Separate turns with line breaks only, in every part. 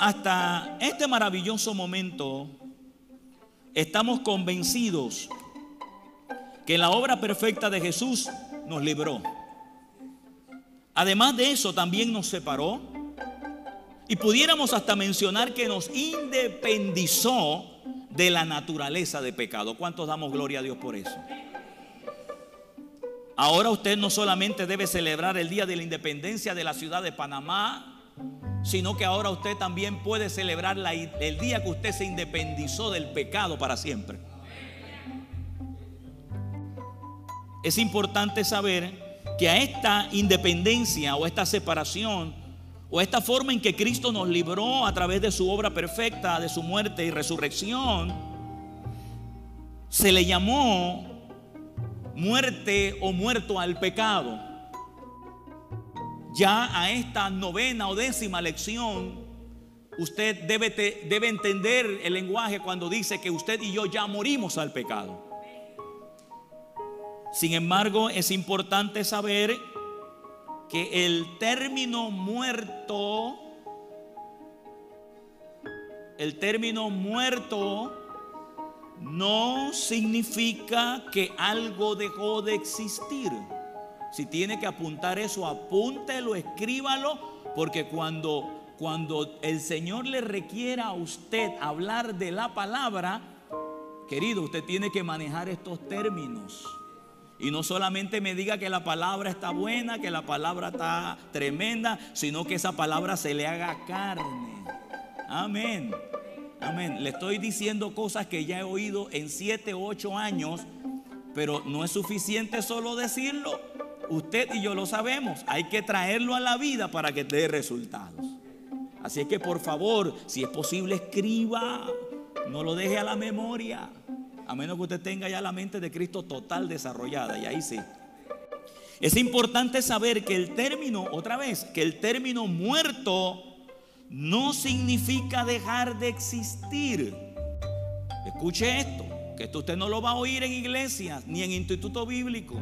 hasta este maravilloso momento estamos convencidos que la obra perfecta de Jesús nos libró. Además de eso, también nos separó. Y pudiéramos hasta mencionar que nos independizó de la naturaleza de pecado. ¿Cuántos damos gloria a Dios por eso? Ahora usted no solamente debe celebrar el Día de la Independencia de la ciudad de Panamá, sino que ahora usted también puede celebrar el día que usted se independizó del pecado para siempre. Es importante saber que a esta independencia o esta separación o esta forma en que Cristo nos libró a través de su obra perfecta, de su muerte y resurrección, se le llamó muerte o muerto al pecado. Ya a esta novena o décima lección, usted debe, entender el lenguaje cuando dice que usted y yo ya morimos al pecado. Sin embargo, es importante saber que el término muerto, el término muerto no significa que algo dejó de existir. Si tiene que apuntar eso, apúntelo, escríbalo, porque cuando, cuando el Señor le requiera a usted hablar de la palabra, querido, usted tiene que manejar estos términos. Y no solamente me diga que la palabra está buena, que la palabra está tremenda, sino que esa palabra se le haga carne. Amén. Amén. Le estoy diciendo cosas que ya he oído en siete o ocho años, pero no es suficiente solo decirlo. Usted y yo lo sabemos. Hay que traerlo a la vida para que dé resultados. Así es que por favor, si es posible, escriba. No lo deje a la memoria. A menos que usted tenga ya la mente de Cristo total desarrollada. Y ahí sí. Es importante saber que el término, otra vez, que el término muerto no significa dejar de existir. Escuche esto, que esto usted no lo va a oír en iglesias ni en instituto bíblico.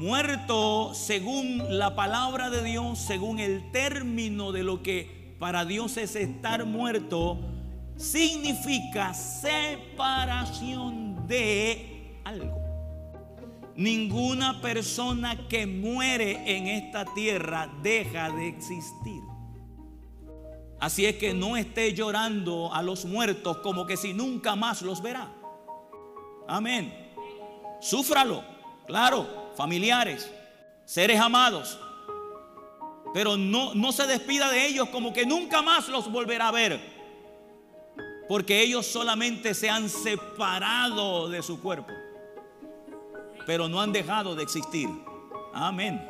Muerto según la palabra de Dios, según el término de lo que para Dios es estar muerto, significa separación de algo. Ninguna persona que muere en esta tierra deja de existir. Así es que no esté llorando a los muertos como que si nunca más los verá. Amén. Súfralo, claro, familiares, seres amados. Pero no, no se despida de ellos como que nunca más los volverá a ver porque ellos solamente se han separado de su cuerpo, pero no han dejado de existir. Amén.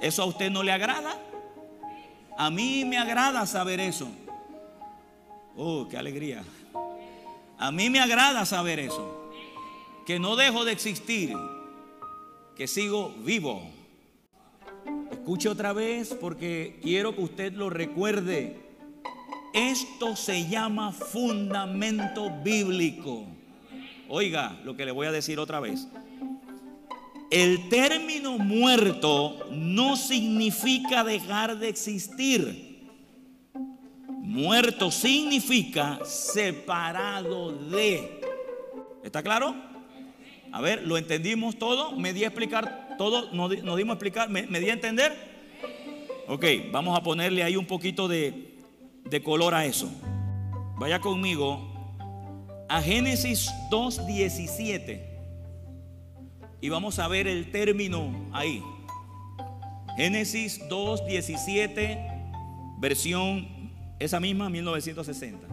¿Eso a usted no le agrada? A mí me agrada saber eso. Oh, qué alegría. A mí me agrada saber eso. Que no dejo de existir, que sigo vivo. Escuche otra vez porque quiero que usted lo recuerde. Esto se llama fundamento bíblico. Oiga lo que le voy a decir otra vez. El término muerto no significa dejar de existir. Muerto significa separado de. ¿Está claro? A ver, ¿lo entendimos todo? ¿Me di a explicar todo? ¿Nos, dimos a explicar? ¿Me, ¿Me di a entender? Ok, vamos a ponerle ahí un poquito de, de color a eso. Vaya conmigo a Génesis 2.17 y vamos a ver el término ahí. Génesis 2.17, versión esa misma 1960.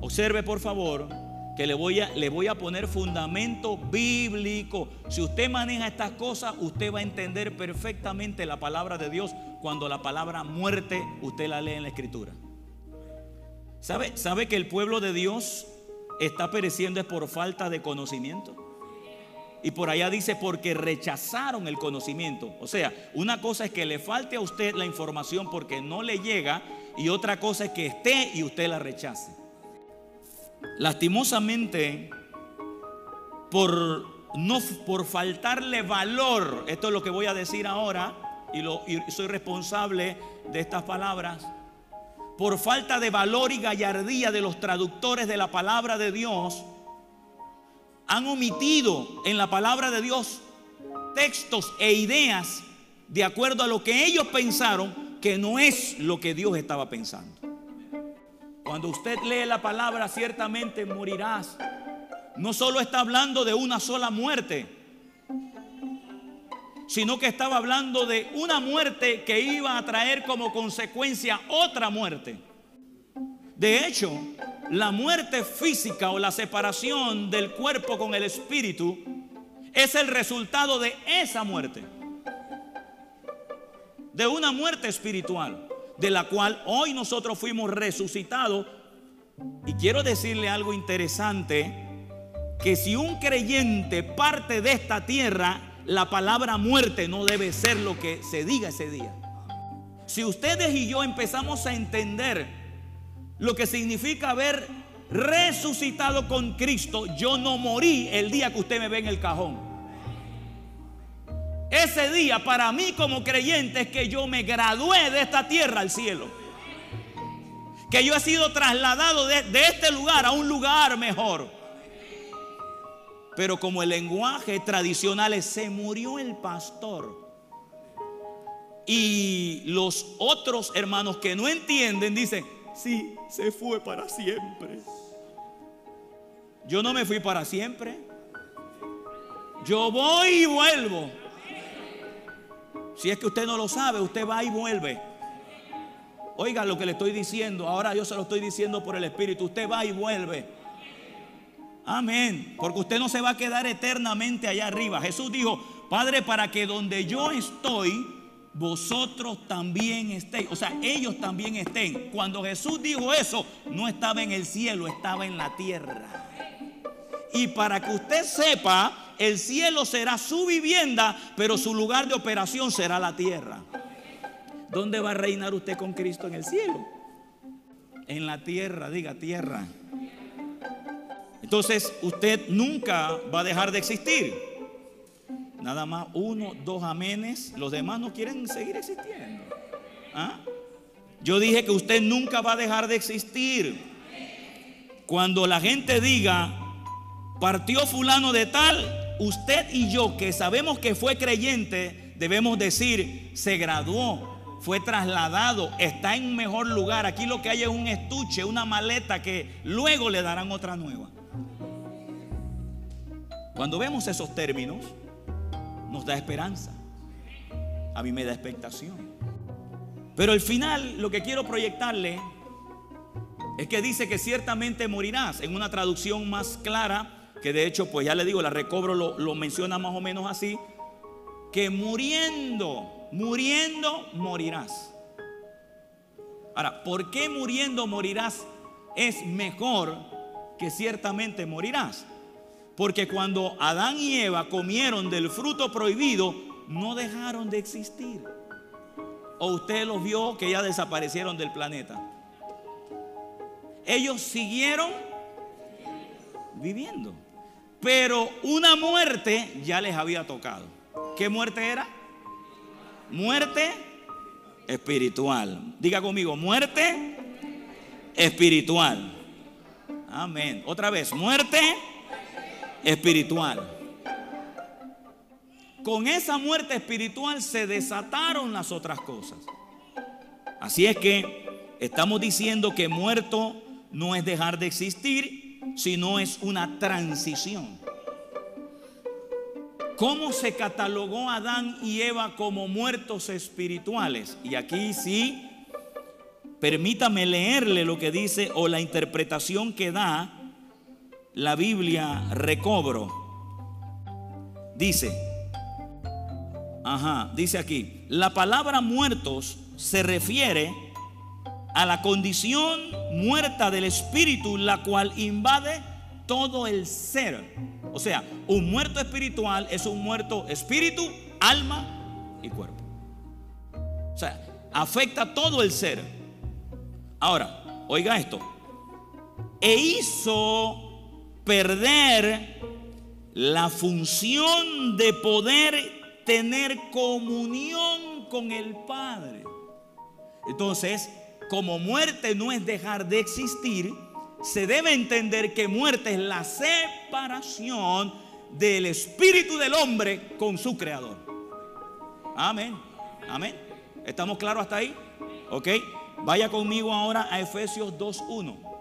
Observe por favor que le voy, a, le voy a poner fundamento bíblico. Si usted maneja estas cosas, usted va a entender perfectamente la palabra de Dios cuando la palabra muerte usted la lee en la escritura. ¿Sabe, ¿Sabe que el pueblo de Dios está pereciendo por falta de conocimiento? Y por allá dice porque rechazaron el conocimiento. O sea, una cosa es que le falte a usted la información porque no le llega y otra cosa es que esté y usted la rechace. Lastimosamente, por no por faltarle valor, esto es lo que voy a decir ahora y, lo, y soy responsable de estas palabras, por falta de valor y gallardía de los traductores de la palabra de Dios, han omitido en la palabra de Dios textos e ideas de acuerdo a lo que ellos pensaron que no es lo que Dios estaba pensando. Cuando usted lee la palabra, ciertamente morirás. No solo está hablando de una sola muerte, sino que estaba hablando de una muerte que iba a traer como consecuencia otra muerte. De hecho, la muerte física o la separación del cuerpo con el espíritu es el resultado de esa muerte. De una muerte espiritual, de la cual hoy nosotros fuimos resucitados. Y quiero decirle algo interesante, que si un creyente parte de esta tierra, la palabra muerte no debe ser lo que se diga ese día. Si ustedes y yo empezamos a entender lo que significa haber resucitado con Cristo, yo no morí el día que usted me ve en el cajón. Ese día para mí como creyente es que yo me gradué de esta tierra al cielo. Que yo he sido trasladado de, de este lugar a un lugar mejor. Pero como el lenguaje tradicional es, se murió el pastor. Y los otros hermanos que no entienden dicen, sí, se fue para siempre. Yo no me fui para siempre. Yo voy y vuelvo. Si es que usted no lo sabe, usted va y vuelve. Oiga lo que le estoy diciendo. Ahora yo se lo estoy diciendo por el Espíritu. Usted va y vuelve. Amén. Porque usted no se va a quedar eternamente allá arriba. Jesús dijo, Padre, para que donde yo estoy, vosotros también estéis. O sea, ellos también estén. Cuando Jesús dijo eso, no estaba en el cielo, estaba en la tierra. Y para que usted sepa, el cielo será su vivienda, pero su lugar de operación será la tierra. ¿Dónde va a reinar usted con Cristo en el cielo? En la tierra, diga tierra. Entonces usted nunca va a dejar de existir. Nada más uno, dos amenes. Los demás no quieren seguir existiendo. ¿Ah? Yo dije que usted nunca va a dejar de existir. Cuando la gente diga, partió fulano de tal, usted y yo que sabemos que fue creyente, debemos decir, se graduó, fue trasladado, está en un mejor lugar. Aquí lo que hay es un estuche, una maleta que luego le darán otra nueva. Cuando vemos esos términos, nos da esperanza. A mí me da expectación. Pero al final lo que quiero proyectarle es que dice que ciertamente morirás. En una traducción más clara, que de hecho, pues ya le digo, la recobro lo, lo menciona más o menos así, que muriendo, muriendo, morirás. Ahora, ¿por qué muriendo morirás es mejor que ciertamente morirás? Porque cuando Adán y Eva comieron del fruto prohibido, no dejaron de existir. ¿O usted los vio que ya desaparecieron del planeta? Ellos siguieron viviendo. Pero una muerte ya les había tocado. ¿Qué muerte era? Muerte espiritual. Diga conmigo, muerte espiritual. Amén. Otra vez, muerte espiritual. Con esa muerte espiritual se desataron las otras cosas. Así es que estamos diciendo que muerto no es dejar de existir, sino es una transición. ¿Cómo se catalogó Adán y Eva como muertos espirituales? Y aquí sí, permítame leerle lo que dice o la interpretación que da la Biblia recobro. Dice, ajá, dice aquí, la palabra muertos se refiere a la condición muerta del espíritu, la cual invade todo el ser. O sea, un muerto espiritual es un muerto espíritu, alma y cuerpo. O sea, afecta todo el ser. Ahora, oiga esto. E hizo perder la función de poder tener comunión con el Padre. Entonces, como muerte no es dejar de existir, se debe entender que muerte es la separación del espíritu del hombre con su creador. Amén. Amén. ¿Estamos claros hasta ahí? Ok. Vaya conmigo ahora a Efesios 2.1.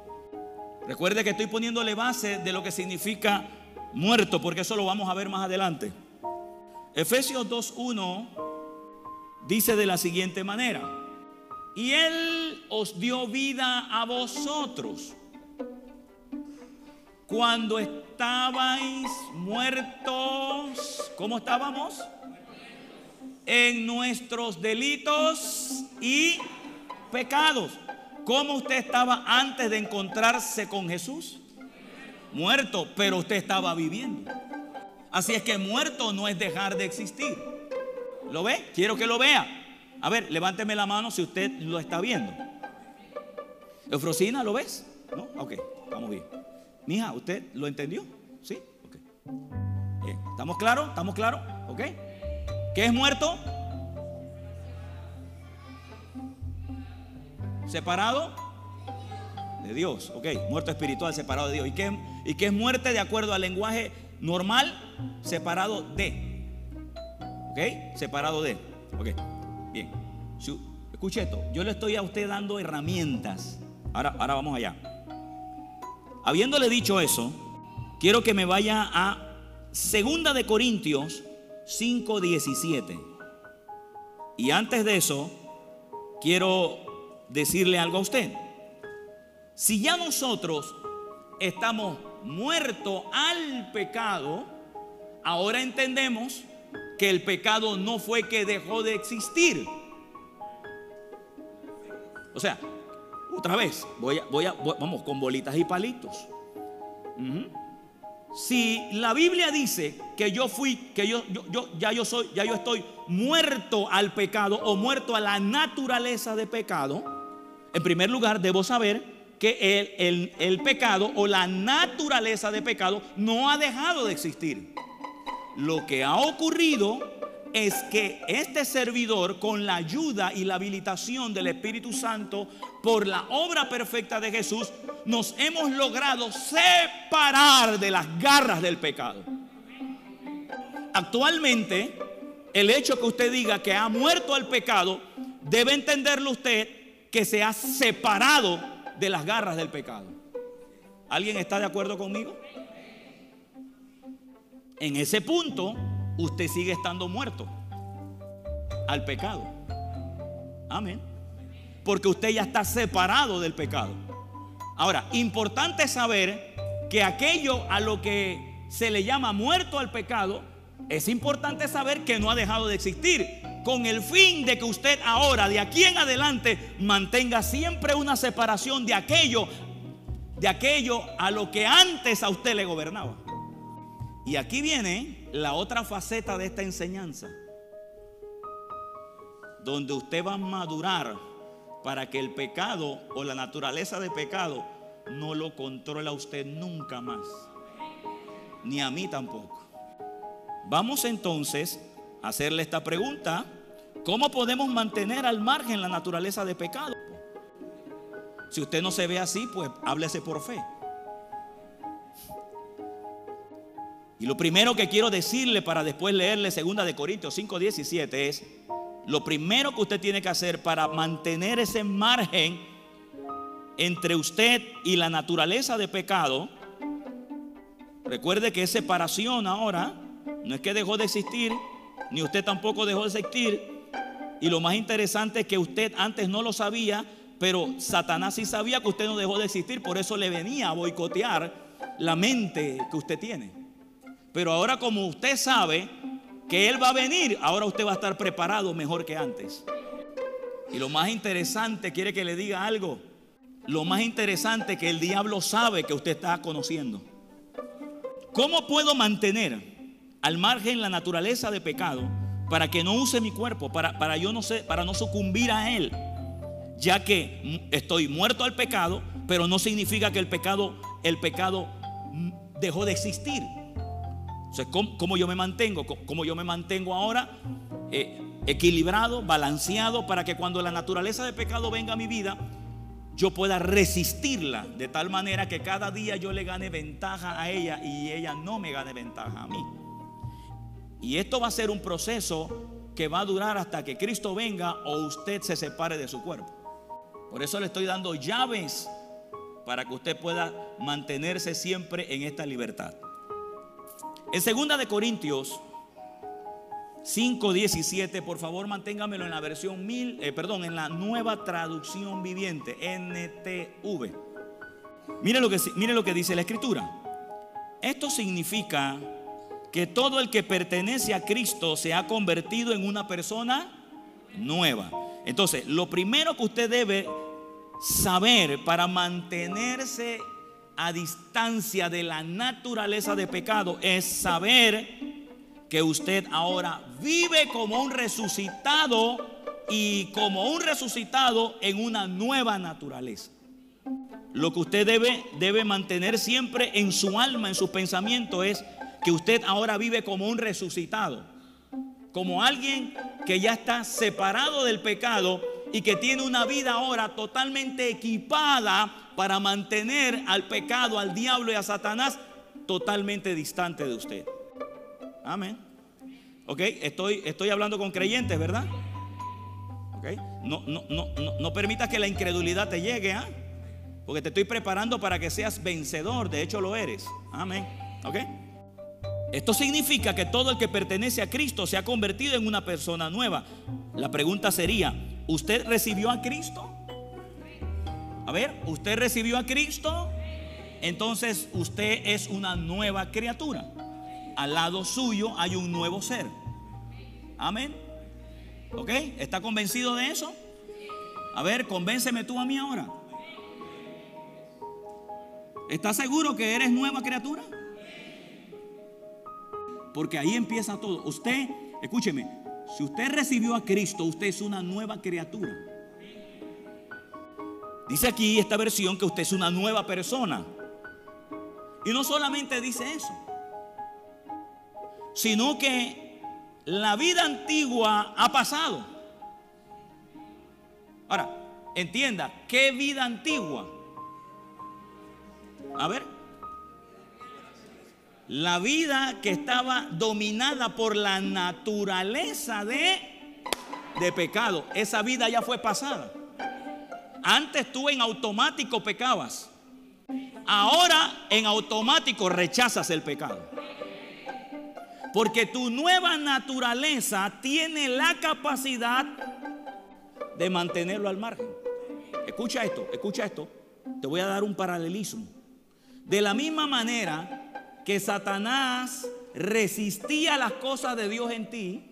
Recuerde que estoy poniéndole base de lo que significa muerto, porque eso lo vamos a ver más adelante. Efesios 2.1 dice de la siguiente manera, y Él os dio vida a vosotros cuando estabais muertos, ¿cómo estábamos? En nuestros delitos y pecados. ¿Cómo usted estaba antes de encontrarse con Jesús? Muerto, pero usted estaba viviendo. Así es que muerto no es dejar de existir. ¿Lo ve? Quiero que lo vea. A ver, levánteme la mano si usted lo está viendo. Eufrosina, ¿lo ves? ¿No? Ok, vamos bien. Mija, ¿usted lo entendió? ¿Sí? Ok. Bien. ¿Estamos claros? ¿Estamos claros? ¿Ok? ¿Qué es muerto? Separado de Dios. Ok, muerto espiritual, separado de Dios. ¿Y qué, ¿Y qué es muerte de acuerdo al lenguaje normal? Separado de. ¿Ok? Separado de. Ok, bien. Escuche esto. Yo le estoy a usted dando herramientas. Ahora, ahora vamos allá. Habiéndole dicho eso, quiero que me vaya a Segunda de Corintios 5:17. Y antes de eso, quiero decirle algo a usted. Si ya nosotros estamos muertos al pecado, ahora entendemos que el pecado no fue que dejó de existir. O sea, otra vez, voy a, voy a, vamos, con bolitas y palitos. Si la Biblia dice que yo fui, que yo, yo, ya yo soy, ya yo estoy muerto al pecado o muerto a la naturaleza de pecado, en primer lugar debo saber que el, el pecado o la naturaleza de pecado no ha dejado de existir. Lo que ha ocurrido es que este servidor, con la ayuda y la habilitación del Espíritu Santo, por la obra perfecta de Jesús, nos hemos logrado separar de las garras del pecado. Actualmente, el hecho que usted diga que ha muerto al pecado, debe entenderlo usted que se ha separado de las garras del pecado. ¿Alguien está de acuerdo conmigo? En ese punto, usted sigue estando muerto al pecado. Amén. Porque usted ya está separado del pecado. Ahora, importante saber que aquello a lo que se le llama muerto al pecado, es importante saber que no ha dejado de existir. Con el fin de que usted ahora, de aquí en adelante, mantenga siempre una separación de aquello, de aquello a lo que antes a usted le gobernaba. Y aquí viene la otra faceta de esta enseñanza, donde usted va a madurar para que el pecado o la naturaleza de pecado no lo controle a usted nunca más, ni a mí tampoco. Vamos entonces a hacerle esta pregunta, ¿cómo podemos mantener al margen la naturaleza de pecado? Si usted no se ve así, pues háblese por fe. Y lo primero que quiero decirle para después leerle segunda de Corintios 5:17 es lo primero que usted tiene que hacer para mantener ese margen entre usted y la naturaleza de pecado. Recuerde que es separación ahora, no es que dejó de existir, ni usted tampoco dejó de existir. Y lo más interesante es que usted antes no lo sabía, pero Satanás sí sabía que usted no dejó de existir, por eso le venía a boicotear la mente que usted tiene. Pero ahora como usted sabe que Él va a venir, ahora usted va a estar preparado mejor que antes. Y lo más interesante, quiere que le diga algo. Lo más interesante que el diablo sabe que usted está conociendo. ¿Cómo puedo mantener al margen la naturaleza de pecado para que no use mi cuerpo, para, para yo no sé, para no sucumbir a él? Ya que estoy muerto al pecado, pero no significa que el pecado, el pecado dejó de existir. ¿Cómo, yo me mantengo? ¿Cómo yo me mantengo ahora? eh, equilibrado, balanceado, para que cuando la naturaleza de pecado venga a mi vida, yo pueda resistirla de tal manera que cada día yo le gane ventaja a ella y ella no me gane ventaja a mí. Y esto va a ser un proceso que va a durar hasta que Cristo venga o usted se separe de su cuerpo. Por eso le estoy dando llaves para que usted pueda mantenerse siempre en esta libertad. En segunda de Corintios 5:17, por favor, manténgamelo en la versión 1000, eh, perdón, en la nueva traducción viviente, NTV. Mire lo que mire lo que dice la escritura. Esto significa que todo el que pertenece a Cristo se ha convertido en una persona nueva. Entonces, lo primero que usted debe saber para mantenerse a distancia de la naturaleza de pecado es saber que usted ahora vive como un resucitado y como un resucitado en una nueva naturaleza. Lo que usted debe, debe mantener siempre en su alma, en su pensamiento es que usted ahora vive como un resucitado, como alguien que ya está separado del pecado y que tiene una vida ahora totalmente equipada para mantener al pecado, al diablo y a Satanás totalmente distante de usted. Amén. Ok, estoy, estoy hablando con creyentes, ¿verdad? Ok, no, no, no, no, permitas que la incredulidad te llegue, ¿ah? Porque te estoy preparando para que seas vencedor, de hecho lo eres. Amén. Ok. Esto significa que todo el que pertenece a Cristo se ha convertido en una persona nueva. La pregunta sería, ¿usted recibió a Cristo? A ver, ¿usted recibió a Cristo? Entonces usted es una nueva criatura. Al lado suyo hay un nuevo ser. Amén. ¿Ok? ¿Está convencido de eso? A ver, convénceme tú a mí ahora. ¿Estás seguro que eres nueva criatura? Porque ahí empieza todo. Usted, escúcheme, si usted recibió a Cristo, usted es una nueva criatura. Dice aquí esta versión que usted es una nueva persona. Y no solamente dice eso, sino que la vida antigua ha pasado. Ahora, entienda, ¿qué vida antigua? A ver, la vida que estaba dominada por la naturaleza de, de pecado. Esa vida ya fue pasada. Antes tú en automático pecabas. Ahora en automático rechazas el pecado. Porque tu nueva naturaleza tiene la capacidad de mantenerlo al margen. Escucha esto, escucha esto. Te voy a dar un paralelismo. De la misma manera que Satanás resistía las cosas de Dios en ti,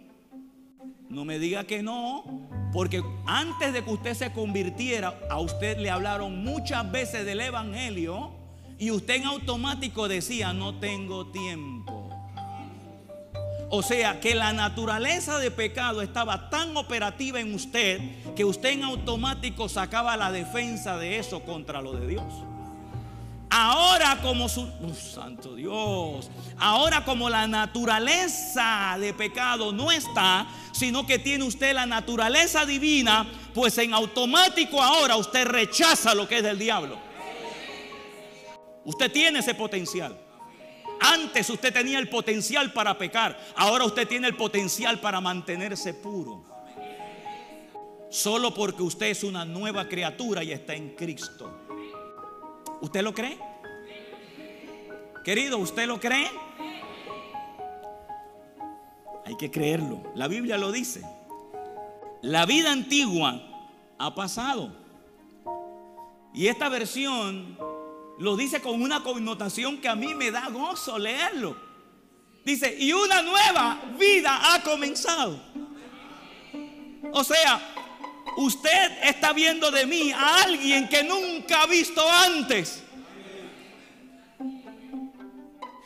no me diga que no, porque antes de que usted se convirtiera, a usted le hablaron muchas veces del Evangelio y usted en automático decía, no tengo tiempo. O sea que la naturaleza de pecado estaba tan operativa en usted que usted en automático sacaba la defensa de eso contra lo de Dios. Ahora como su... santo Dios. Ahora como la naturaleza de pecado no está, sino que tiene usted la naturaleza divina, pues en automático ahora usted rechaza lo que es del diablo. Usted tiene ese potencial. Antes usted tenía el potencial para pecar, ahora usted tiene el potencial para mantenerse puro. Solo porque usted es una nueva criatura y está en Cristo. ¿Usted lo cree? Querido, ¿usted lo cree? Hay que creerlo. La Biblia lo dice. La vida antigua ha pasado. Y esta versión lo dice con una connotación que a mí me da gozo leerlo. Dice, y una nueva vida ha comenzado. O sea, Usted está viendo de mí a alguien que nunca ha visto antes.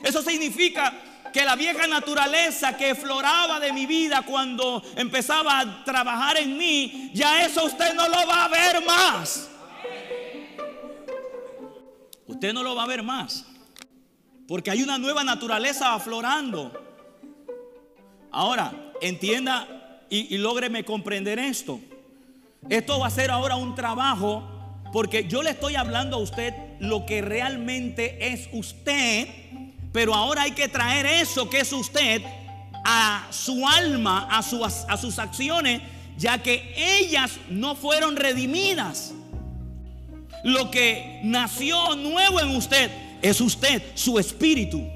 Eso significa que la vieja naturaleza que floraba de mi vida cuando empezaba a trabajar en mí, ya eso usted no lo va a ver más. Usted no lo va a ver más. Porque hay una nueva naturaleza aflorando. Ahora, entienda y, y lógreme comprender esto. Esto va a ser ahora un trabajo porque yo le estoy hablando a usted lo que realmente es usted, pero ahora hay que traer eso que es usted a su alma, a, sus acciones, ya que ellas no fueron redimidas. Lo que nació nuevo en usted es usted, su espíritu.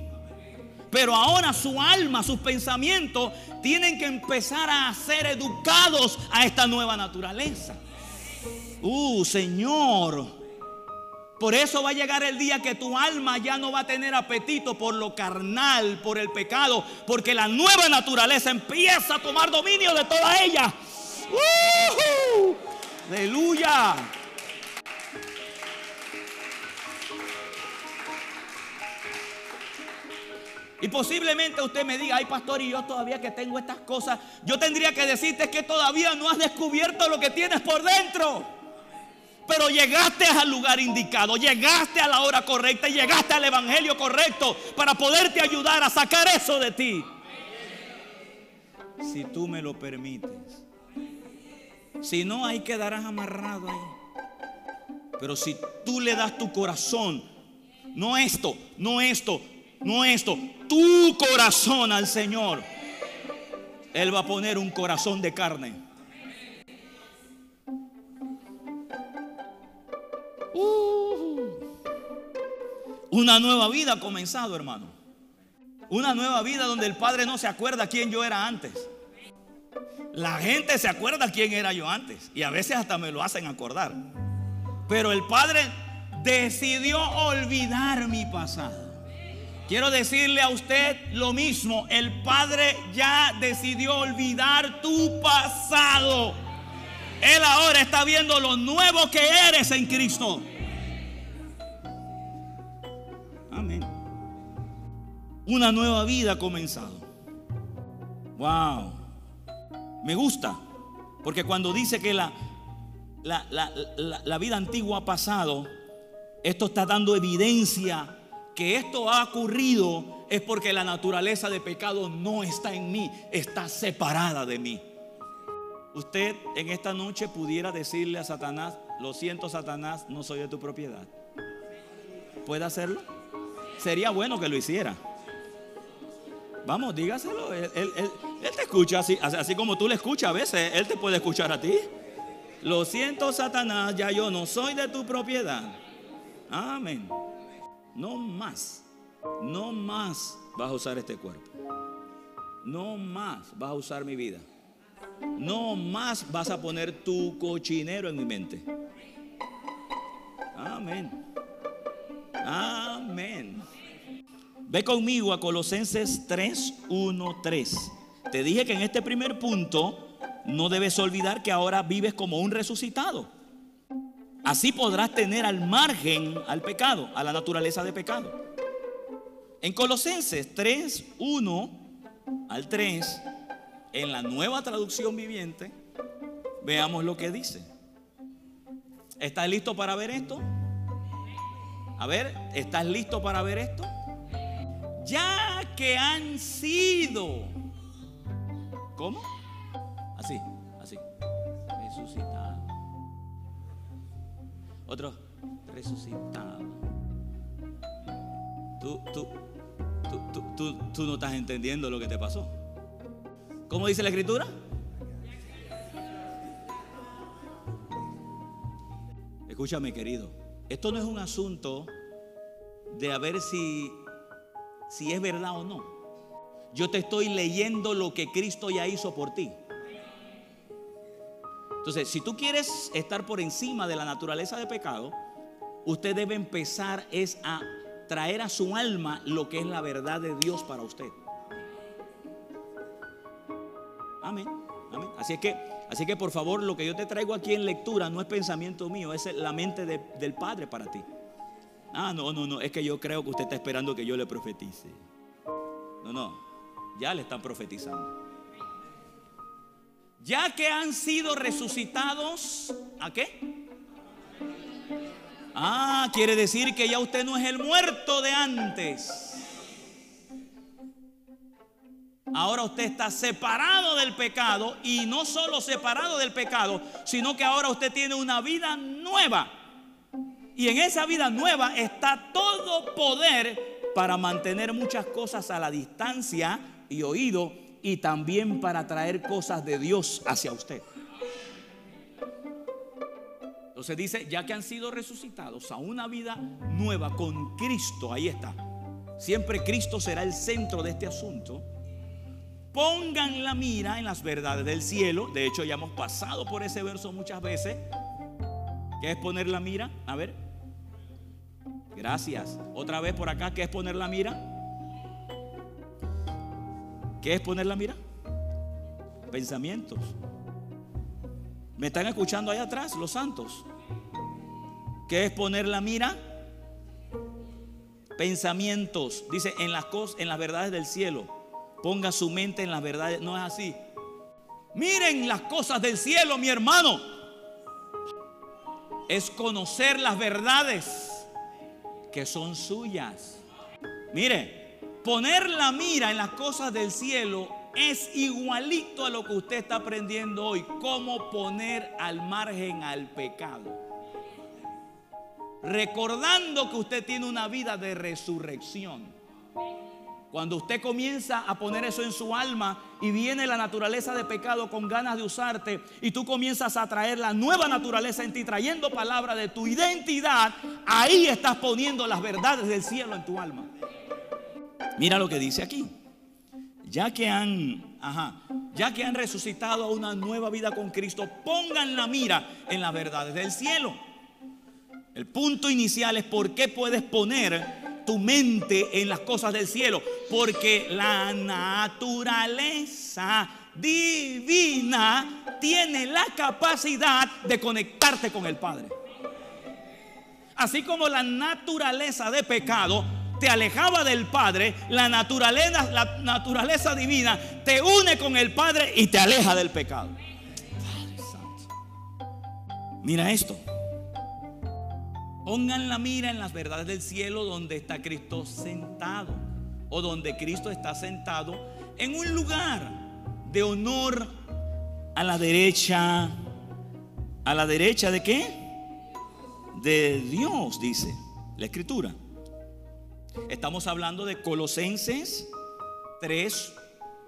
Pero ahora su alma, sus pensamientos tienen que empezar a ser educados a esta nueva naturaleza. Uh, Señor. Por eso va a llegar el día que tu alma ya no va a tener apetito por lo carnal, por el pecado, porque la nueva naturaleza empieza a tomar dominio de toda ella. Uh, aleluya. Y posiblemente usted me diga, ay pastor, y yo todavía que tengo estas cosas, yo tendría que decirte que todavía no has descubierto lo que tienes por dentro. Pero llegaste al lugar indicado, llegaste a la hora correcta y llegaste al evangelio correcto para poderte ayudar a sacar eso de ti. Si tú me lo permites. Si no, ahí quedarás amarrado ahí. Pero si tú le das tu corazón, no esto, no esto, no esto, tu corazón al Señor, Él va a poner un corazón de carne. Uh. una nueva vida ha comenzado, hermano. Una nueva vida donde el Padre no se acuerda quién yo era antes. La gente se acuerda quién era yo antes. Y a veces hasta me lo hacen acordar. Pero el Padre decidió olvidar mi pasado. Quiero decirle a usted lo mismo. El Padre ya decidió olvidar tu pasado. Él ahora está viendo lo nuevo que eres en Cristo. Amén. Una nueva vida ha comenzado. Wow. Me gusta. Porque cuando dice que la, la, la vida antigua ha pasado, esto está dando evidencia que esto ha ocurrido es porque la naturaleza de pecado no está en mí, está separada de mí. Usted en esta noche pudiera decirle a Satanás, lo siento Satanás, no soy de tu propiedad. ¿Puede hacerlo? Sería bueno que lo hiciera. Vamos, dígaselo. Él, te escucha así, así como tú le escuchas a veces. Él te puede escuchar a ti. Lo siento Satanás, ya yo no soy de tu propiedad. Amén no más, no más vas a usar este cuerpo. No más vas a usar mi vida. No más vas a poner tu cochinero en mi mente. Amén. Amén. Ve conmigo a Colosenses 3, 1, 3. Te dije que en este primer punto no debes olvidar que ahora vives como un resucitado. Así podrás tener al margen al pecado, a la naturaleza de pecado. En Colosenses 3, 1 al 3, en la nueva traducción viviente, veamos lo que dice. ¿Estás listo para ver esto? A ver, ¿estás listo para ver esto? Ya que han sido, ¿cómo? Así, así, resucitados otro resucitado. Tú, tú, tú, tú, tú no estás entendiendo lo que te pasó. ¿Cómo dice la escritura? Escúchame, querido. Esto no es un asunto de a ver si, si es verdad o no. Yo te estoy leyendo lo que Cristo ya hizo por ti. Entonces, si tú quieres estar por encima de la naturaleza de pecado, usted debe empezar es a traer a su alma lo que es la verdad de Dios para usted. Amén. Amén. Así es que, así que por favor, lo que yo te traigo aquí en lectura no es pensamiento mío, es la mente del Padre para ti. Ah, no, no, no, es que yo creo que usted está esperando que yo le profetice. No, no, ya le están profetizando ya que han sido resucitados, ¿a qué? Ah, quiere decir que ya usted no es el muerto de antes. Ahora usted está separado del pecado y no solo separado del pecado, sino que ahora usted tiene una vida nueva. Y en esa vida nueva está todo poder para mantener muchas cosas a la distancia y oído y también para traer cosas de Dios hacia usted. Entonces dice, ya que han sido resucitados a una vida nueva con Cristo, ahí está. Siempre Cristo será el centro de este asunto pongan la mira en las verdades del cielo. De hecho, ya hemos pasado por ese verso muchas veces. ¿Qué es poner la mira? A ver. Gracias. Otra vez por acá, ¿qué es poner la mira? ¿Qué es poner la mira? Pensamientos. ¿Me están escuchando ahí atrás, los santos? ¿Qué es poner la mira? Pensamientos. Dice en las cosas, en las verdades del cielo. Ponga su mente en las verdades. No es así. Miren las cosas del cielo, mi hermano. Es conocer las verdades que son suyas. Mire, poner la mira en las cosas del cielo es igualito a lo que usted está aprendiendo hoy. Cómo poner al margen al pecado. Recordando que usted tiene una vida de resurrección. Cuando usted comienza a poner eso en su alma y viene la naturaleza de pecado con ganas de usarte y tú comienzas a traer la nueva naturaleza en ti, trayendo palabra de tu identidad, ahí estás poniendo las verdades del cielo en tu alma. Mira lo que dice aquí. Ya que han, ajá, ya que han resucitado a una nueva vida con Cristo, pongan la mira en las verdades del cielo. El punto inicial es por qué puedes poner tu mente en las cosas del cielo, porque la naturaleza divina tiene la capacidad de conectarte con el Padre. Así como la naturaleza de pecado te alejaba del Padre, la naturaleza, la naturaleza divina te une con el Padre y te aleja del pecado. Mira esto. Pongan la mira en las verdades del cielo donde está Cristo sentado o donde Cristo está sentado en un lugar de honor a la derecha. ¿A la derecha de qué? De Dios, dice la escritura. Estamos hablando de Colosenses 3,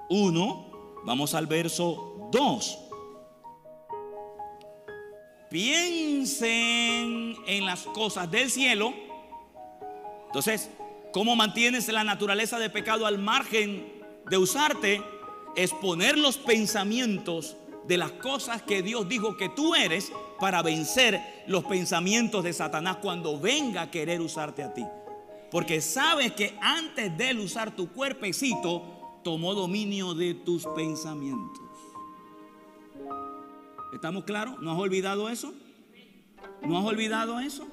1. Vamos al verso 2 piensen en las cosas del cielo. Entonces, ¿cómo mantienes la naturaleza de pecado al margen de usarte? Es poner los pensamientos de las cosas que Dios dijo que tú eres para vencer los pensamientos de Satanás cuando venga a querer usarte a ti. Porque sabes que antes de él usar tu cuerpecito, tomó dominio de tus pensamientos. ¿Estamos claros? ¿No has olvidado eso? ¿No has olvidado eso?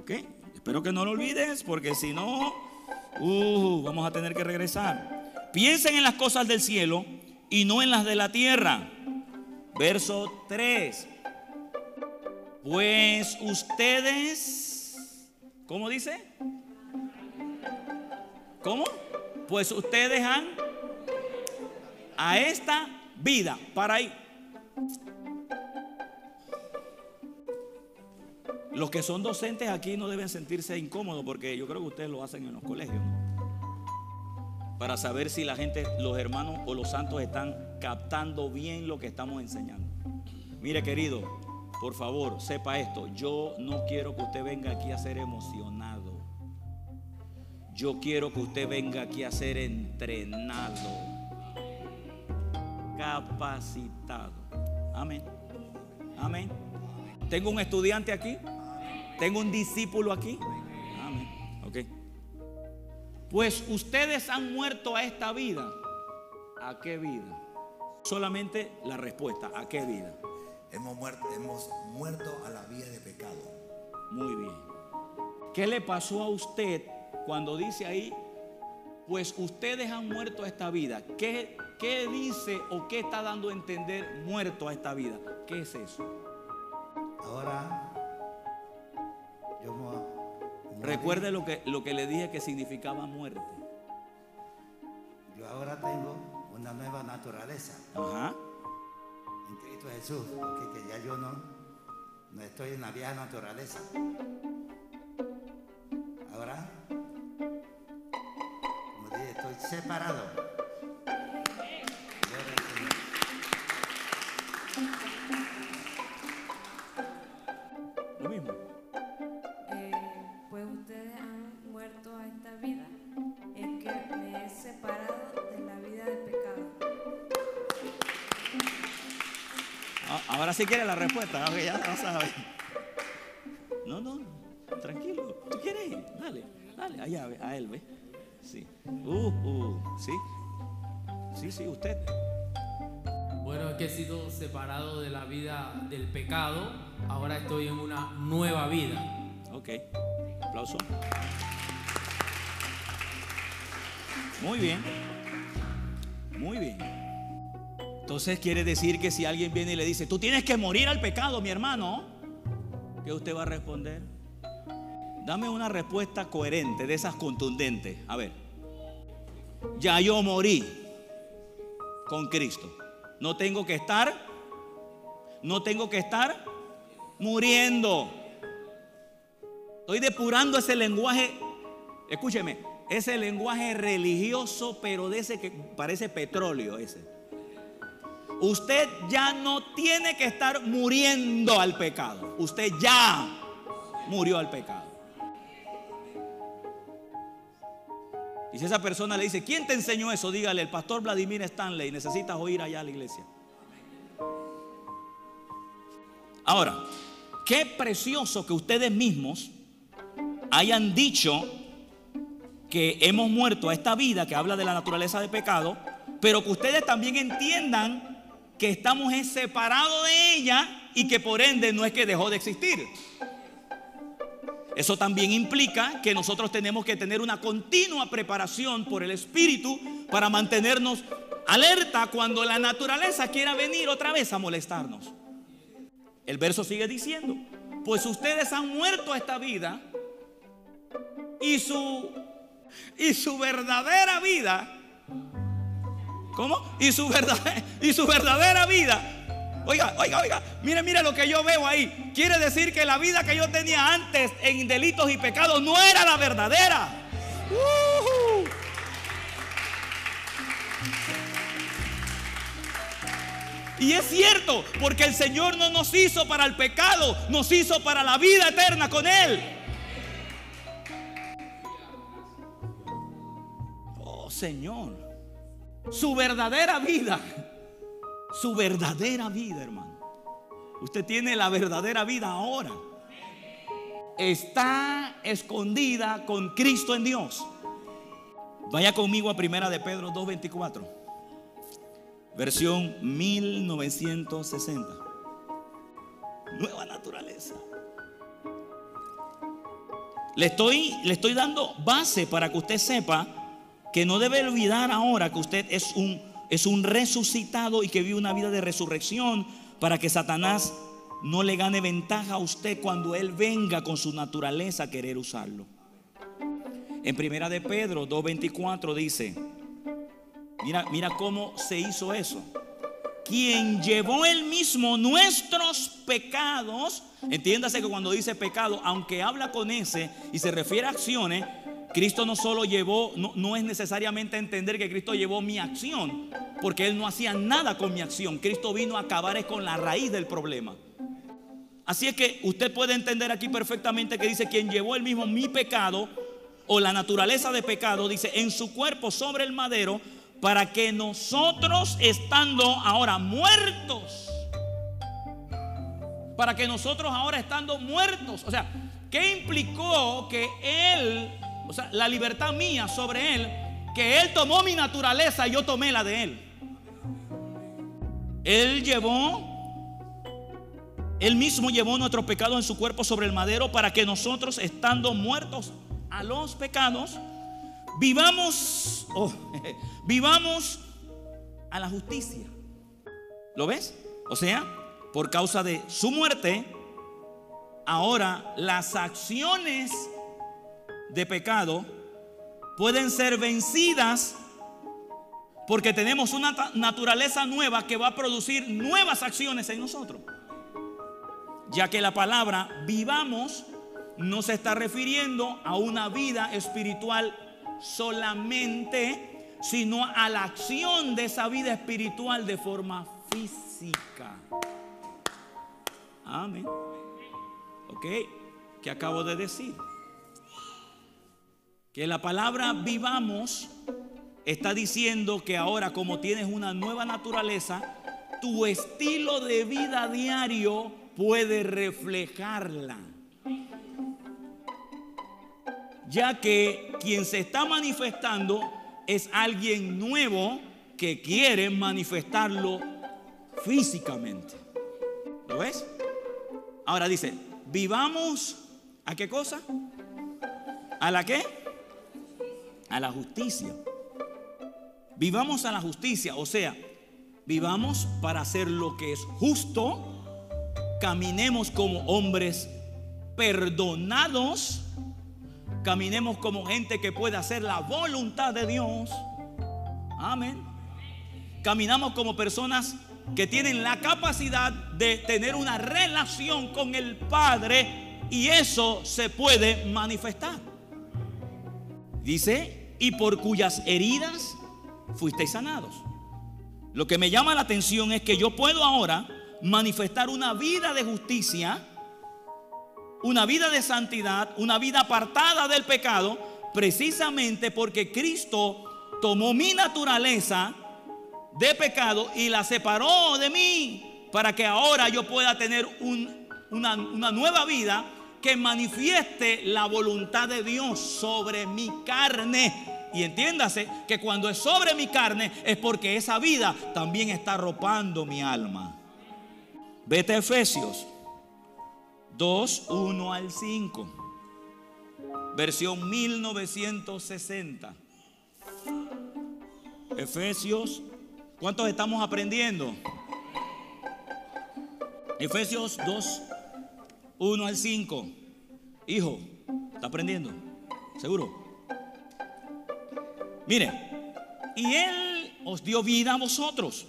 Ok, espero que no lo olvides porque si no, uh, vamos a tener que regresar. Piensen en las cosas del cielo y no en las de la tierra. Verso 3. Pues ustedes, ¿cómo dice? ¿Cómo? Pues ustedes han a esta vida, para ahí los que son docentes aquí no deben sentirse incómodos porque yo creo que ustedes lo hacen en los colegios. Para saber si la gente, los hermanos o los santos están captando bien lo que estamos enseñando. Mire querido, por favor, sepa esto. Yo no quiero que usted venga aquí a ser emocionado. Yo quiero que usted venga aquí a ser entrenado, capacitado. Amén. Amén. Tengo un estudiante aquí. Tengo un discípulo aquí. Amén. Ok. Pues ustedes han muerto a esta vida. ¿A qué vida? Solamente la respuesta. ¿A qué vida?
Hemos muerto, hemos muerto a la vida de pecado.
Muy bien. ¿Qué le pasó a usted cuando dice ahí, pues ustedes han muerto a esta vida? ¿Qué, qué dice o qué está dando a entender muerto a esta vida? ¿Qué es eso?
Ahora, yo
Recuerde lo que, lo que le dije que significaba muerte.
Yo ahora tengo naturaleza
Ajá.
en Cristo Jesús, porque que ya yo no, no estoy en la vieja naturaleza. Ahora, como dije, estoy separado.
Sí quiere la respuesta, ya no sabe. No, no, tranquilo. ¿Tú quieres ir? Dale, dale, allá, a él, ve. Sí. Uh, uh, sí. Sí, sí, usted.
Bueno, es que he sido separado de la vida del pecado, ahora estoy en una nueva vida.
Ok. Aplauso. Muy bien. Muy bien. Entonces quiere decir que si alguien viene y le dice, tú tienes que morir al pecado, mi hermano, ¿qué usted va a responder? Dame una respuesta coherente, de esas contundentes. A ver. Ya yo morí con Cristo. No tengo que estar, no tengo que estar muriendo. Estoy depurando ese lenguaje, escúcheme, ese lenguaje religioso, pero de ese que parece petróleo ese. Usted ya no tiene que estar muriendo al pecado. Usted ya murió al pecado. Y si esa persona le dice, ¿quién te enseñó eso? Dígale, el pastor Vladimir Stanley, necesitas oír allá a la iglesia. Ahora, qué precioso que ustedes mismos hayan dicho que hemos muerto a esta vida que habla de la naturaleza de pecado, pero que ustedes también entiendan que estamos separados de ella y que por ende no es que dejó de existir. Eso también implica que nosotros tenemos que tener una continua preparación por el Espíritu para mantenernos alerta cuando la naturaleza quiera venir otra vez a molestarnos. El verso sigue diciendo, pues ustedes han muerto a esta vida y su y su verdadera vida ¿Cómo? Y su verdadera, vida Oiga, oiga, oiga, mire, mire lo que yo veo ahí. Quiere decir que la vida que yo tenía antes en delitos y pecados no era la verdadera. Y es cierto, porque el Señor no nos hizo para el pecado, nos hizo para la vida eterna con Él. Oh Señor, su verdadera vida, su verdadera vida, hermano. Usted tiene la verdadera vida ahora. Está escondida con Cristo en Dios. Vaya conmigo a Primera de Pedro 2.24. Versión 1960. Nueva naturaleza. Le estoy, le estoy dando base para que usted sepa que no debe olvidar ahora que usted es un, es un resucitado y que vive una vida de resurrección para que Satanás no le gane ventaja a usted cuando él venga con su naturaleza a querer usarlo. En primera de Pedro 2.24 dice, mira, mira cómo se hizo eso. Quien llevó él mismo nuestros pecados, entiéndase que cuando dice pecado, aunque habla con ese y se refiere a acciones, Cristo no solo llevó, no, no, es necesariamente entender que Cristo llevó mi acción, porque Él no hacía nada con mi acción. Cristo vino a acabar con la raíz del problema. Así es que usted puede entender aquí perfectamente que dice, quien llevó el mismo mi pecado o la naturaleza de pecado, dice, en su cuerpo sobre el madero, para que nosotros estando ahora muertos, para que nosotros ahora estando muertos, o sea, ¿qué implicó que Él o sea, la libertad mía sobre Él, que Él tomó mi naturaleza y yo tomé la de Él. Él llevó, Él mismo llevó nuestro pecado en su cuerpo sobre el madero para que nosotros, estando muertos a los pecados, vivamos, oh, vivamos a la justicia. ¿Lo ves? O sea, por causa de su muerte, ahora las acciones de pecado pueden ser vencidas Porque tenemos una naturaleza nueva que va a producir nuevas acciones en nosotros. Ya que la palabra vivamos no se está refiriendo a una vida espiritual solamente, sino a la acción de esa vida espiritual de forma física. Amén. ¿Ok? ¿Qué acabo de decir? Que la palabra vivamos está diciendo que ahora como tienes una nueva naturaleza, tu estilo de vida diario puede reflejarla. Ya que quien se está manifestando es alguien nuevo que quiere manifestarlo físicamente. ¿Lo ves? Ahora dice, vivamos a qué cosa? ¿A la qué? A la justicia. Vivamos a la justicia, o sea, vivamos para hacer lo que es justo, caminemos como hombres perdonados, caminemos como gente que puede hacer la voluntad de Dios. Amén. Caminamos como personas que tienen la capacidad de tener una relación con el Padre y eso se puede manifestar. Dice, y por cuyas heridas fuisteis sanados. Lo que me llama la atención es que yo puedo ahora manifestar una vida de justicia, una vida de santidad, una vida apartada del pecado, precisamente porque Cristo tomó mi naturaleza de pecado y la separó de mí para que ahora yo pueda tener un- una, una nueva vida que manifieste la voluntad de Dios sobre mi carne. Y entiéndase que cuando es sobre mi carne es porque esa vida también está arropando mi alma. Vete a Efesios 2, 1 al 5. Versión 1960. Efesios, ¿cuántos estamos aprendiendo? Efesios 2, 1 al 5. Hijo, ¿está aprendiendo? ¿Seguro? Mire, y Él os dio vida a vosotros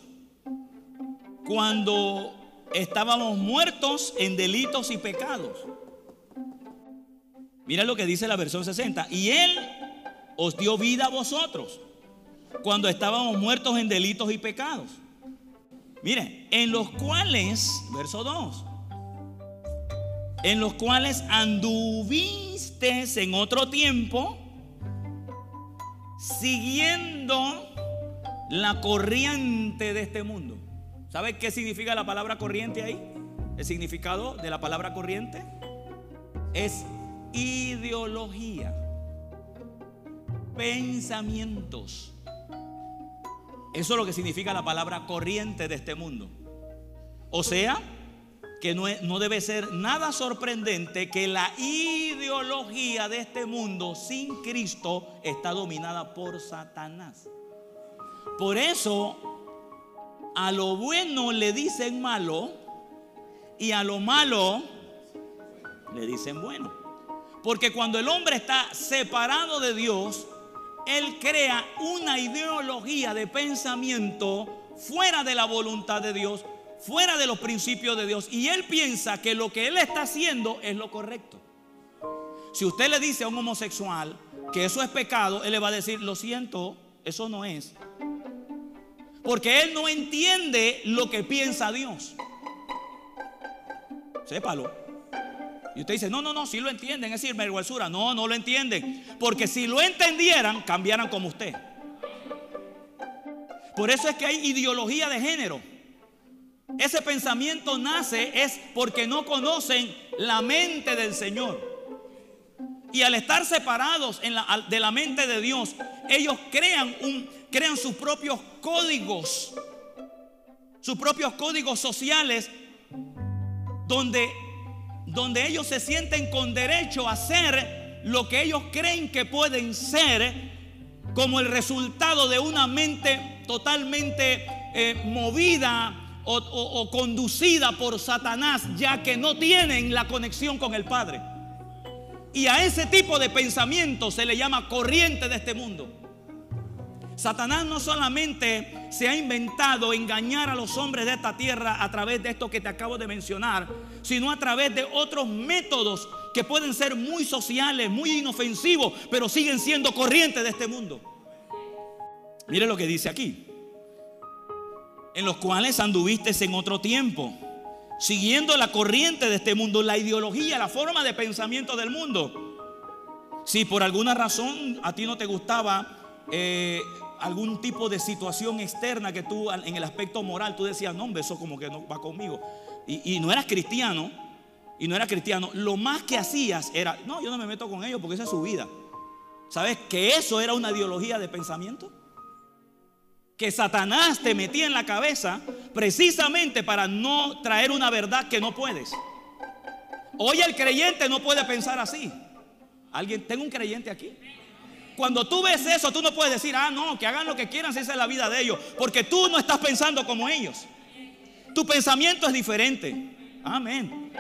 cuando estábamos muertos en delitos y pecados. Mira lo que dice la versión 60. Y Él os dio vida a vosotros cuando estábamos muertos en delitos y pecados. Mire, en los cuales, verso 2, en los cuales anduviste en otro tiempo, siguiendo la corriente de este mundo. ¿Sabe qué significa la palabra corriente ahí? El significado de la palabra corriente es ideología, pensamientos. Eso es lo que significa la palabra corriente de este mundo. O sea, que no, no debe ser nada sorprendente que la ideología de este mundo sin Cristo está dominada por Satanás. Por eso, a lo bueno le dicen malo y a lo malo le dicen bueno. Porque cuando el hombre está separado de Dios, él crea una ideología de pensamiento fuera de la voluntad de Dios, fuera de los principios de Dios. Y él piensa que lo que él está haciendo es lo correcto. Si usted le dice a un homosexual que eso es pecado, él le va a decir, lo siento, eso no es. Porque él no entiende lo que piensa Dios. Sépalo. Y usted dice, no, no, no, si lo entienden, es decir, vergüenzura. No, no lo entienden. Porque si lo entendieran, cambiaran como usted. Por eso es que hay ideología de género. Ese pensamiento nace es porque no conocen la mente del Señor. Y al estar separados de la mente de Dios, ellos crean, un, crean sus propios códigos, sus propios códigos sociales, donde, donde ellos se sienten con derecho a hacer lo que ellos creen que pueden ser como el resultado de una mente totalmente eh, movida o, conducida por Satanás, ya que no tienen la conexión con el Padre. Y a ese tipo de pensamiento se le llama corriente de este mundo. Satanás no solamente se ha inventado engañar a los hombres de esta tierra a través de esto que te acabo de mencionar, sino a través de otros métodos que pueden ser muy sociales, muy inofensivos, pero siguen siendo corrientes de este mundo. Mire lo que dice aquí. En los cuales anduviste en otro tiempo, siguiendo la corriente de este mundo, la ideología, la forma de pensamiento del mundo. Si por alguna razón a ti no te gustaba eh, algún tipo de situación externa que tú en el aspecto moral, tú decías, no, hombre, eso como que no va conmigo. Y, y no eras cristiano, y no era cristiano, lo más que hacías era, no, yo no me meto con ellos porque esa es su vida. ¿Sabes que eso era una ideología de pensamiento? Que Satanás te metía en la cabeza precisamente para no traer una verdad que no puedes. Hoy el creyente no puede pensar así. ¿Alguien, tengo un creyente aquí? Cuando tú ves eso, tú no puedes decir, ah, no, que hagan lo que quieran si esa es la vida de ellos. Porque tú no estás pensando como ellos. Tu pensamiento es diferente. Amén.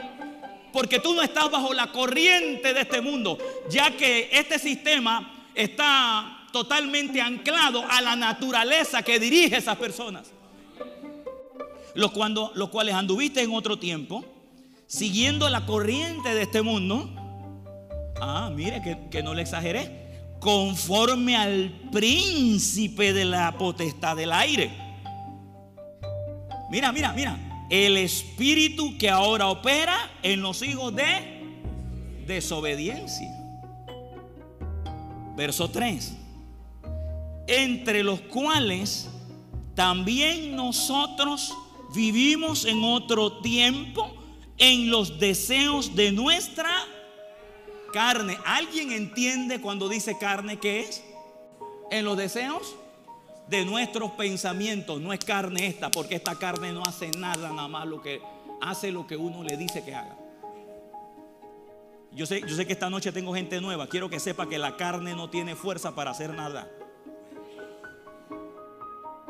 Porque tú no estás bajo la corriente de este mundo, ya que este sistema está totalmente anclado a la naturaleza que dirige esas personas. Los, cuando, los cuales anduviste en otro tiempo, siguiendo la corriente de este mundo. Ah, mire que, que no le exageré conforme al príncipe de la potestad del aire. Mira, mira, mira. El espíritu que ahora opera en los hijos de desobediencia. Verso 3. Entre los cuales también nosotros vivimos en otro tiempo en los deseos de nuestra Carne. ¿Alguien entiende cuando dice carne qué es? En los deseos de nuestros pensamientos. No es carne esta, porque esta carne no hace nada, nada más lo que hace lo que uno le dice que haga. Yo sé, yo sé que esta noche tengo gente nueva. Quiero que sepa que la carne no tiene fuerza para hacer nada.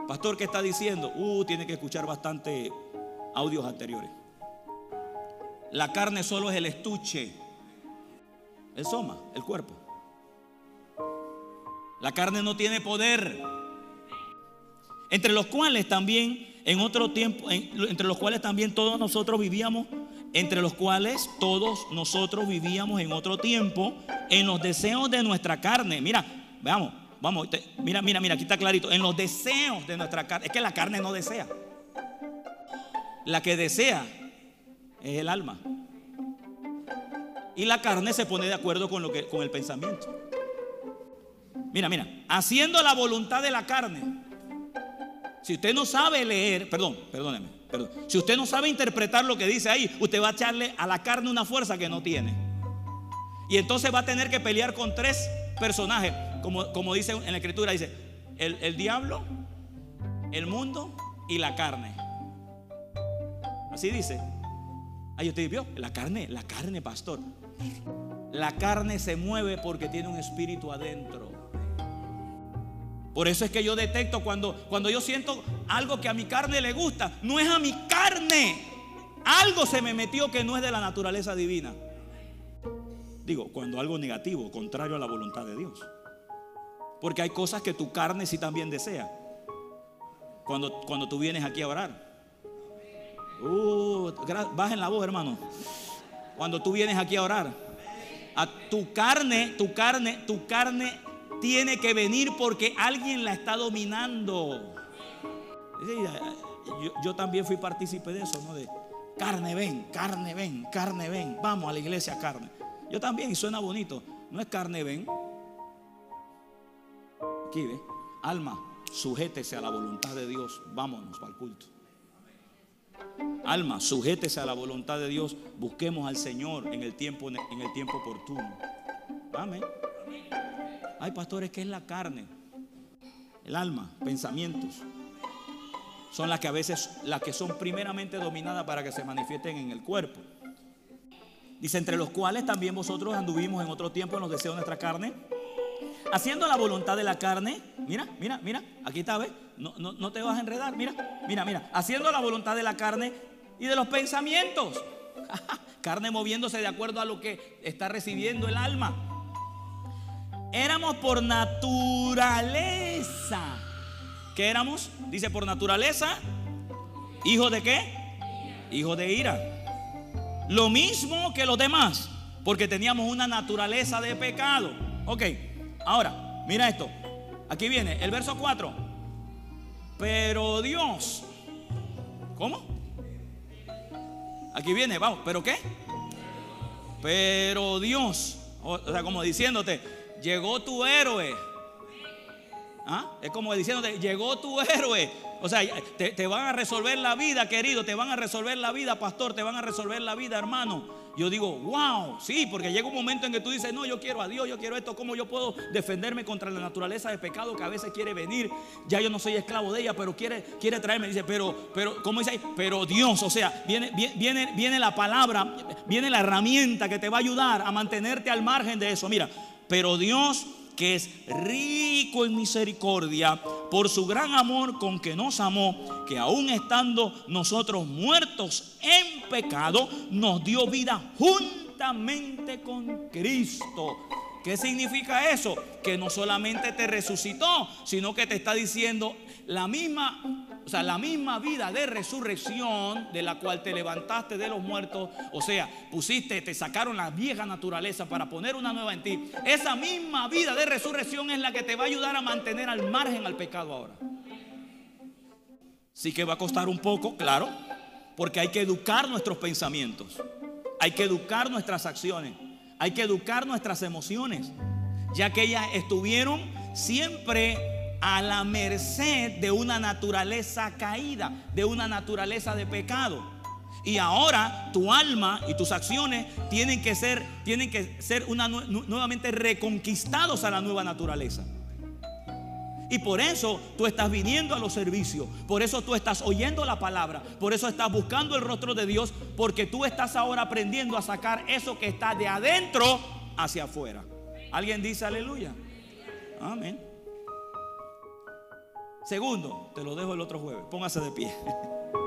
Pastor, ¿qué está diciendo? Uh, tiene que escuchar bastante audios anteriores. La carne solo es el estuche el soma, el cuerpo. La carne no tiene poder. Entre los cuales también en otro tiempo, entre los cuales también todos nosotros vivíamos, entre los cuales todos nosotros vivíamos en otro tiempo, en los deseos de nuestra carne. Mira, veamos, vamos, mira, mira, mira, aquí está clarito, en los deseos de nuestra carne. Es que la carne no desea. La que desea es el alma. Y la carne se pone de acuerdo con, lo que, con el pensamiento. Mira, mira, haciendo la voluntad de la carne. Si usted no sabe leer, perdón, perdóneme, perdón. Si usted no sabe interpretar lo que dice ahí, usted va a echarle a la carne una fuerza que no tiene. Y entonces va a tener que pelear con tres personajes, como, como dice en la escritura, dice, el, el diablo, el mundo y la carne. Así dice. Ahí usted vio, la carne, la carne, pastor. La carne se mueve porque tiene un espíritu adentro. Por eso es que yo detecto cuando, cuando yo siento algo que a mi carne le gusta, no es a mi carne. Algo se me metió que no es de la naturaleza divina. Digo, cuando algo negativo, contrario a la voluntad de Dios. Porque hay cosas que tu carne sí también desea. Cuando, cuando tú vienes aquí a orar. Uh, bajen la voz, hermano cuando tú vienes aquí a orar. Tu carne, tu carne, tu carne tiene que venir porque alguien la está dominando. Yo, también fui partícipe de eso, ¿no? De carne ven, carne ven, carne ven. Vamos a la iglesia, carne. Yo también, y suena bonito. No es carne ven. Aquí ve. Alma, sujétese a la voluntad de Dios. Vámonos para el culto. Alma, sujétese a la voluntad de Dios. Busquemos al Señor en el tiempo, en el tiempo oportuno. Amén. Hay pastores que es la carne, el alma, pensamientos. Son las que a veces, las que son primeramente dominadas para que se manifiesten en el cuerpo. Dice, entre los cuales también vosotros anduvimos en otro tiempo en los deseos de nuestra carne, haciendo la voluntad de la carne. Mira, mira, mira, aquí está, ¿ves? No, no, no te vas a enredar, mira, mira, mira, haciendo la voluntad de la carne y de los pensamientos. carne moviéndose de acuerdo a lo que está recibiendo el alma. éramos por naturaleza. ¿Qué éramos? Dice por naturaleza, hijo de qué? Hijo de ira. Lo mismo que los demás, porque teníamos una naturaleza de pecado. Ok, ahora, mira esto. Aquí viene el verso 4. Pero Dios, ¿cómo? Aquí viene, vamos, ¿pero qué? Pero Dios, o sea, como diciéndote, llegó tu héroe. ¿Ah? Es como diciéndote, llegó tu héroe. O sea, te, te, van a resolver la vida, querido, te van a resolver la vida, pastor, te van a resolver la vida, hermano. Yo digo, wow, sí, porque llega un momento en que tú dices, no, yo quiero a Dios, yo quiero esto, ¿cómo yo puedo defenderme contra la naturaleza de pecado que a veces quiere venir? Ya yo no soy esclavo de ella, pero quiere, quiere traerme. Dice, pero, pero, ¿cómo dice ahí? Pero Dios, o sea, viene, viene, viene la palabra, viene la herramienta que te va a ayudar a mantenerte al margen de eso. Mira, pero Dios que es rico en misericordia, por su gran amor con que nos amó, que aún estando nosotros muertos en pecado, nos dio vida juntamente con Cristo. ¿Qué significa eso? Que no solamente te resucitó, sino que te está diciendo la misma o sea, la misma vida de resurrección de la cual te levantaste de los muertos, o sea, pusiste, te sacaron la vieja naturaleza para poner una nueva en ti. Esa misma vida de resurrección es la que te va a ayudar a mantener al margen al pecado ahora. Sí que va a costar un poco, claro, porque hay que educar nuestros pensamientos, hay que educar nuestras acciones, hay que educar nuestras emociones, ya que ellas estuvieron siempre a la merced de una naturaleza caída, de una naturaleza de pecado. Y ahora tu alma y tus acciones tienen que ser, tienen que ser nuevamente reconquistados a la nueva naturaleza. Y por eso tú estás viniendo a los servicios, por eso tú estás oyendo la palabra, por eso estás buscando el rostro de Dios, porque tú estás ahora aprendiendo a sacar eso que está de adentro hacia afuera. ¿Alguien dice aleluya? Amén. Segundo, te lo dejo el otro jueves. Póngase de pie.